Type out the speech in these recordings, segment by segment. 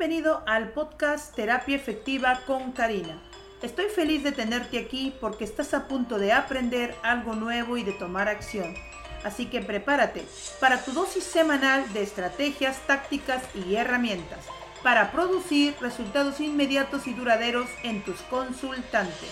Bienvenido al podcast Terapia Efectiva con Karina. Estoy feliz de tenerte aquí porque estás a punto de aprender algo nuevo y de tomar acción. Así que prepárate para tu dosis semanal de estrategias, tácticas y herramientas para producir resultados inmediatos y duraderos en tus consultantes.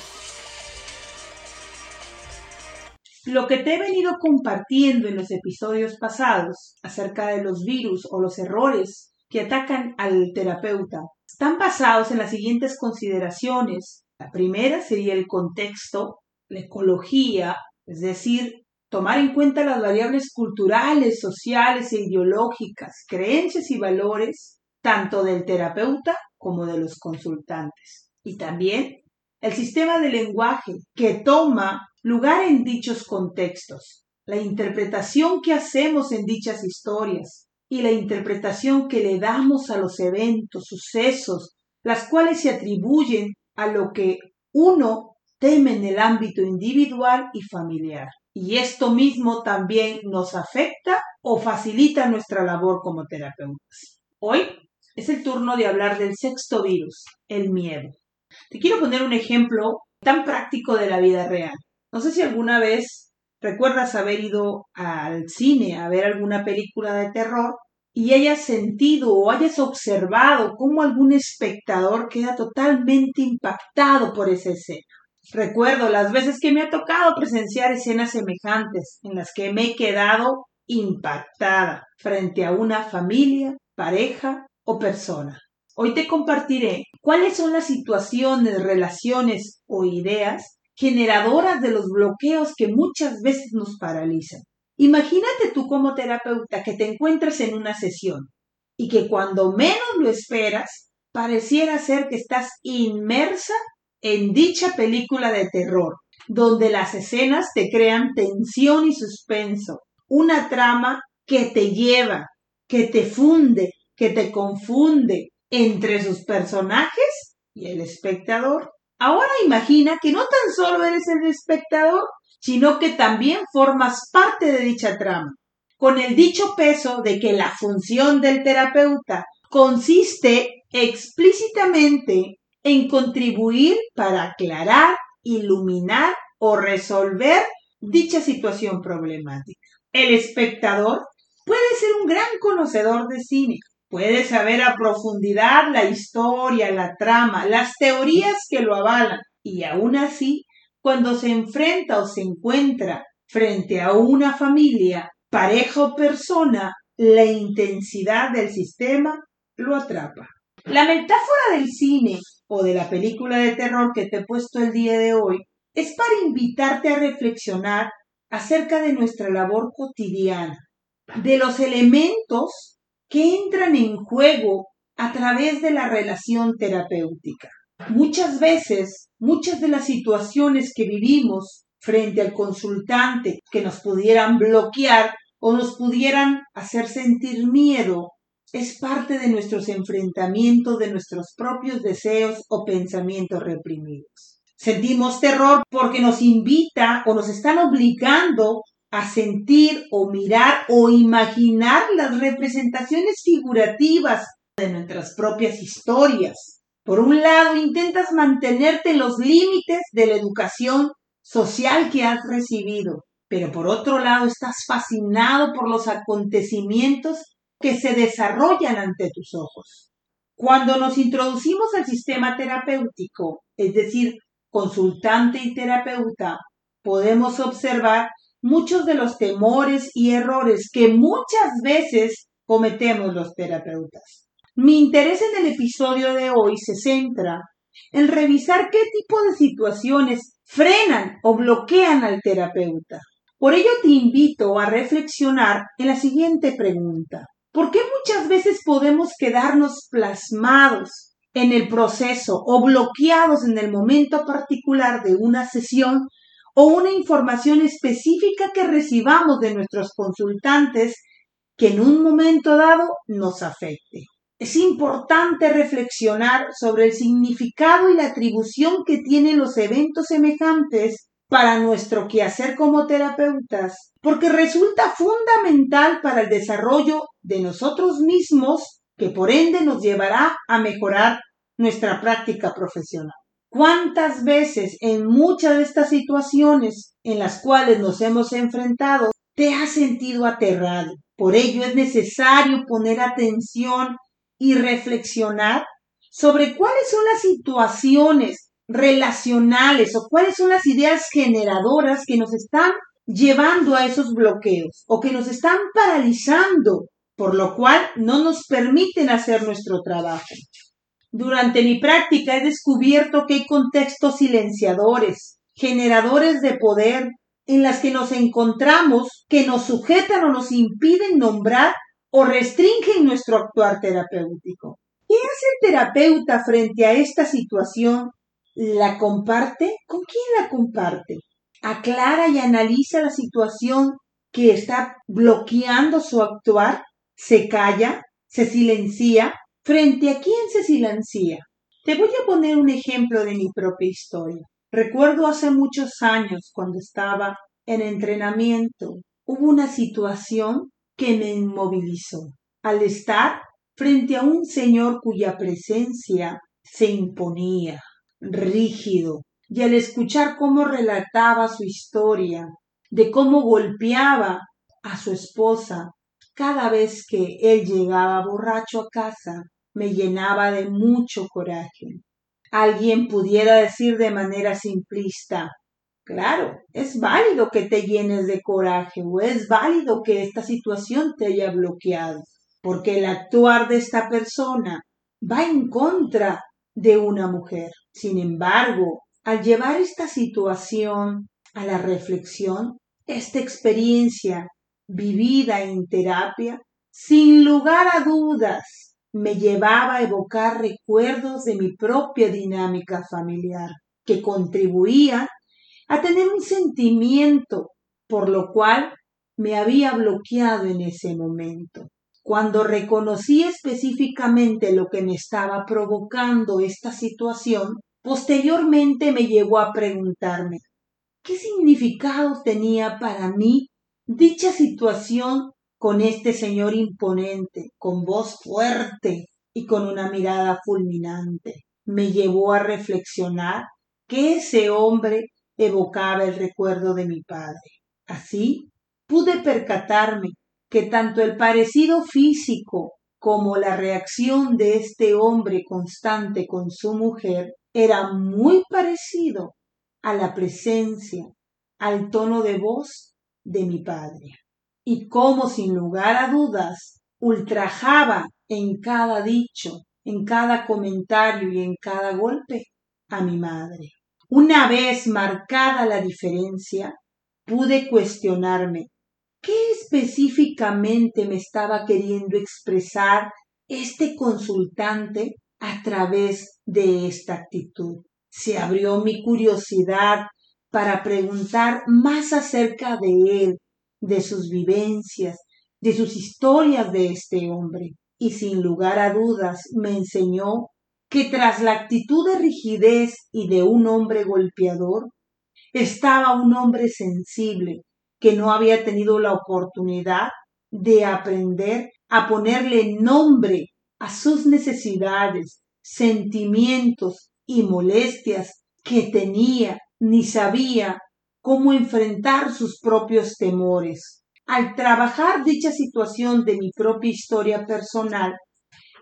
Lo que te he venido compartiendo en los episodios pasados acerca de los virus o los errores que atacan al terapeuta están basados en las siguientes consideraciones. La primera sería el contexto, la ecología, es decir, tomar en cuenta las variables culturales, sociales e ideológicas, creencias y valores, tanto del terapeuta como de los consultantes. Y también el sistema de lenguaje que toma lugar en dichos contextos, la interpretación que hacemos en dichas historias, y la interpretación que le damos a los eventos, sucesos, las cuales se atribuyen a lo que uno teme en el ámbito individual y familiar. Y esto mismo también nos afecta o facilita nuestra labor como terapeutas. Hoy es el turno de hablar del sexto virus, el miedo. Te quiero poner un ejemplo tan práctico de la vida real. No sé si alguna vez recuerdas haber ido al cine a ver alguna película de terror y hayas sentido o hayas observado cómo algún espectador queda totalmente impactado por esa escena. Recuerdo las veces que me ha tocado presenciar escenas semejantes en las que me he quedado impactada frente a una familia, pareja o persona. Hoy te compartiré cuáles son las situaciones, relaciones o ideas generadoras de los bloqueos que muchas veces nos paralizan. Imagínate tú como terapeuta que te encuentras en una sesión y que cuando menos lo esperas, pareciera ser que estás inmersa en dicha película de terror, donde las escenas te crean tensión y suspenso, una trama que te lleva, que te funde, que te confunde entre sus personajes y el espectador. Ahora imagina que no tan solo eres el espectador, sino que también formas parte de dicha trama, con el dicho peso de que la función del terapeuta consiste explícitamente en contribuir para aclarar, iluminar o resolver dicha situación problemática. El espectador puede ser un gran conocedor de cine, Puede saber a profundidad la historia, la trama, las teorías que lo avalan. Y aún así, cuando se enfrenta o se encuentra frente a una familia, pareja o persona, la intensidad del sistema lo atrapa. La metáfora del cine o de la película de terror que te he puesto el día de hoy es para invitarte a reflexionar acerca de nuestra labor cotidiana, de los elementos que entran en juego a través de la relación terapéutica. Muchas veces, muchas de las situaciones que vivimos frente al consultante que nos pudieran bloquear o nos pudieran hacer sentir miedo, es parte de nuestros enfrentamientos de nuestros propios deseos o pensamientos reprimidos. Sentimos terror porque nos invita o nos están obligando a sentir o mirar o imaginar las representaciones figurativas de nuestras propias historias. Por un lado, intentas mantenerte en los límites de la educación social que has recibido, pero por otro lado estás fascinado por los acontecimientos que se desarrollan ante tus ojos. Cuando nos introducimos al sistema terapéutico, es decir, consultante y terapeuta, podemos observar muchos de los temores y errores que muchas veces cometemos los terapeutas. Mi interés en el episodio de hoy se centra en revisar qué tipo de situaciones frenan o bloquean al terapeuta. Por ello te invito a reflexionar en la siguiente pregunta. ¿Por qué muchas veces podemos quedarnos plasmados en el proceso o bloqueados en el momento particular de una sesión o una información específica que recibamos de nuestros consultantes que en un momento dado nos afecte. Es importante reflexionar sobre el significado y la atribución que tienen los eventos semejantes para nuestro quehacer como terapeutas, porque resulta fundamental para el desarrollo de nosotros mismos que por ende nos llevará a mejorar nuestra práctica profesional. ¿Cuántas veces en muchas de estas situaciones en las cuales nos hemos enfrentado te has sentido aterrado? Por ello es necesario poner atención y reflexionar sobre cuáles son las situaciones relacionales o cuáles son las ideas generadoras que nos están llevando a esos bloqueos o que nos están paralizando, por lo cual no nos permiten hacer nuestro trabajo. Durante mi práctica he descubierto que hay contextos silenciadores, generadores de poder, en las que nos encontramos que nos sujetan o nos impiden nombrar o restringen nuestro actuar terapéutico. ¿Qué hace el terapeuta frente a esta situación? ¿La comparte? ¿Con quién la comparte? ¿Aclara y analiza la situación que está bloqueando su actuar? ¿Se calla? ¿Se silencia? ¿Frente a quién se silencia? Te voy a poner un ejemplo de mi propia historia. Recuerdo hace muchos años, cuando estaba en entrenamiento, hubo una situación que me inmovilizó. Al estar frente a un señor cuya presencia se imponía, rígido, y al escuchar cómo relataba su historia, de cómo golpeaba a su esposa cada vez que él llegaba borracho a casa, me llenaba de mucho coraje. Alguien pudiera decir de manera simplista, claro, es válido que te llenes de coraje o es válido que esta situación te haya bloqueado, porque el actuar de esta persona va en contra de una mujer. Sin embargo, al llevar esta situación a la reflexión, esta experiencia vivida en terapia, sin lugar a dudas, me llevaba a evocar recuerdos de mi propia dinámica familiar, que contribuía a tener un sentimiento por lo cual me había bloqueado en ese momento. Cuando reconocí específicamente lo que me estaba provocando esta situación, posteriormente me llevó a preguntarme qué significado tenía para mí dicha situación con este señor imponente, con voz fuerte y con una mirada fulminante. Me llevó a reflexionar que ese hombre evocaba el recuerdo de mi padre. Así pude percatarme que tanto el parecido físico como la reacción de este hombre constante con su mujer era muy parecido a la presencia, al tono de voz de mi padre y cómo sin lugar a dudas ultrajaba en cada dicho, en cada comentario y en cada golpe a mi madre. Una vez marcada la diferencia, pude cuestionarme qué específicamente me estaba queriendo expresar este consultante a través de esta actitud. Se abrió mi curiosidad para preguntar más acerca de él, de sus vivencias, de sus historias de este hombre, y sin lugar a dudas me enseñó que tras la actitud de rigidez y de un hombre golpeador, estaba un hombre sensible que no había tenido la oportunidad de aprender a ponerle nombre a sus necesidades, sentimientos y molestias que tenía ni sabía cómo enfrentar sus propios temores. Al trabajar dicha situación de mi propia historia personal,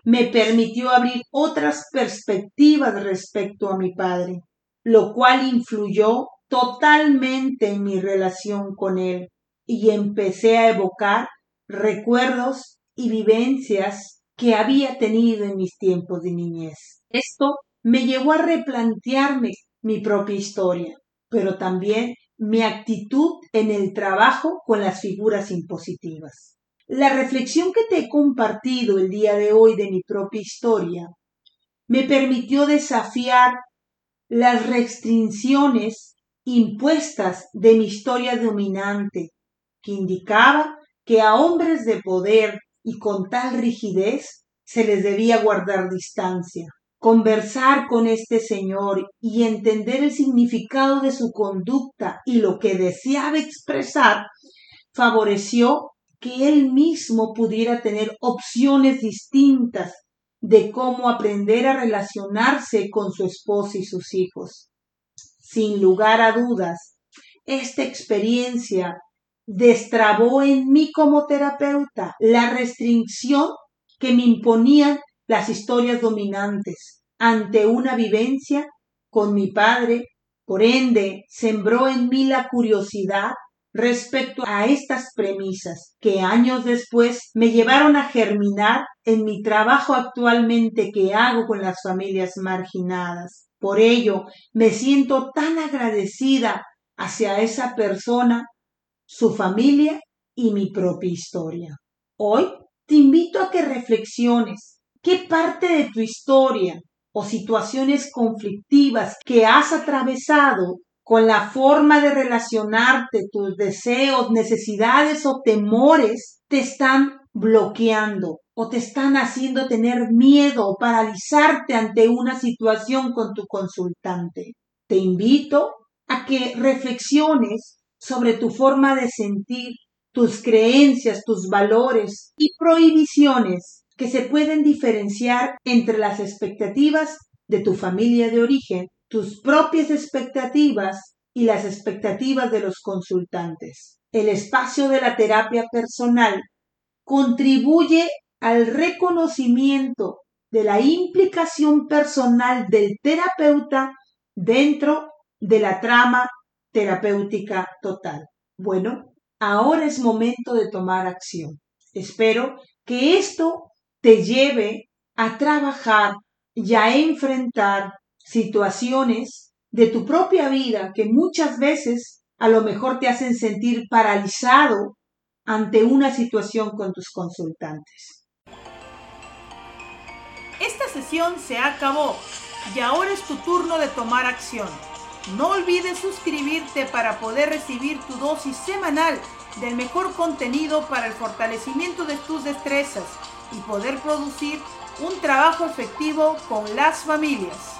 me permitió abrir otras perspectivas respecto a mi padre, lo cual influyó totalmente en mi relación con él y empecé a evocar recuerdos y vivencias que había tenido en mis tiempos de niñez. Esto me llevó a replantearme mi propia historia, pero también mi actitud en el trabajo con las figuras impositivas. La reflexión que te he compartido el día de hoy de mi propia historia me permitió desafiar las restricciones impuestas de mi historia dominante, que indicaba que a hombres de poder y con tal rigidez se les debía guardar distancia conversar con este señor y entender el significado de su conducta y lo que deseaba expresar, favoreció que él mismo pudiera tener opciones distintas de cómo aprender a relacionarse con su esposa y sus hijos. Sin lugar a dudas, esta experiencia destrabó en mí como terapeuta la restricción que me imponían las historias dominantes ante una vivencia con mi padre, por ende, sembró en mí la curiosidad respecto a estas premisas que años después me llevaron a germinar en mi trabajo actualmente que hago con las familias marginadas. Por ello, me siento tan agradecida hacia esa persona, su familia y mi propia historia. Hoy te invito a que reflexiones qué parte de tu historia o situaciones conflictivas que has atravesado con la forma de relacionarte, tus deseos, necesidades o temores te están bloqueando o te están haciendo tener miedo o paralizarte ante una situación con tu consultante. Te invito a que reflexiones sobre tu forma de sentir, tus creencias, tus valores y prohibiciones que se pueden diferenciar entre las expectativas de tu familia de origen tus propias expectativas y las expectativas de los consultantes. El espacio de la terapia personal contribuye al reconocimiento de la implicación personal del terapeuta dentro de la trama terapéutica total. Bueno, ahora es momento de tomar acción. Espero que esto te lleve a trabajar y a enfrentar situaciones de tu propia vida que muchas veces a lo mejor te hacen sentir paralizado ante una situación con tus consultantes. Esta sesión se acabó y ahora es tu turno de tomar acción. No olvides suscribirte para poder recibir tu dosis semanal del mejor contenido para el fortalecimiento de tus destrezas y poder producir un trabajo efectivo con las familias.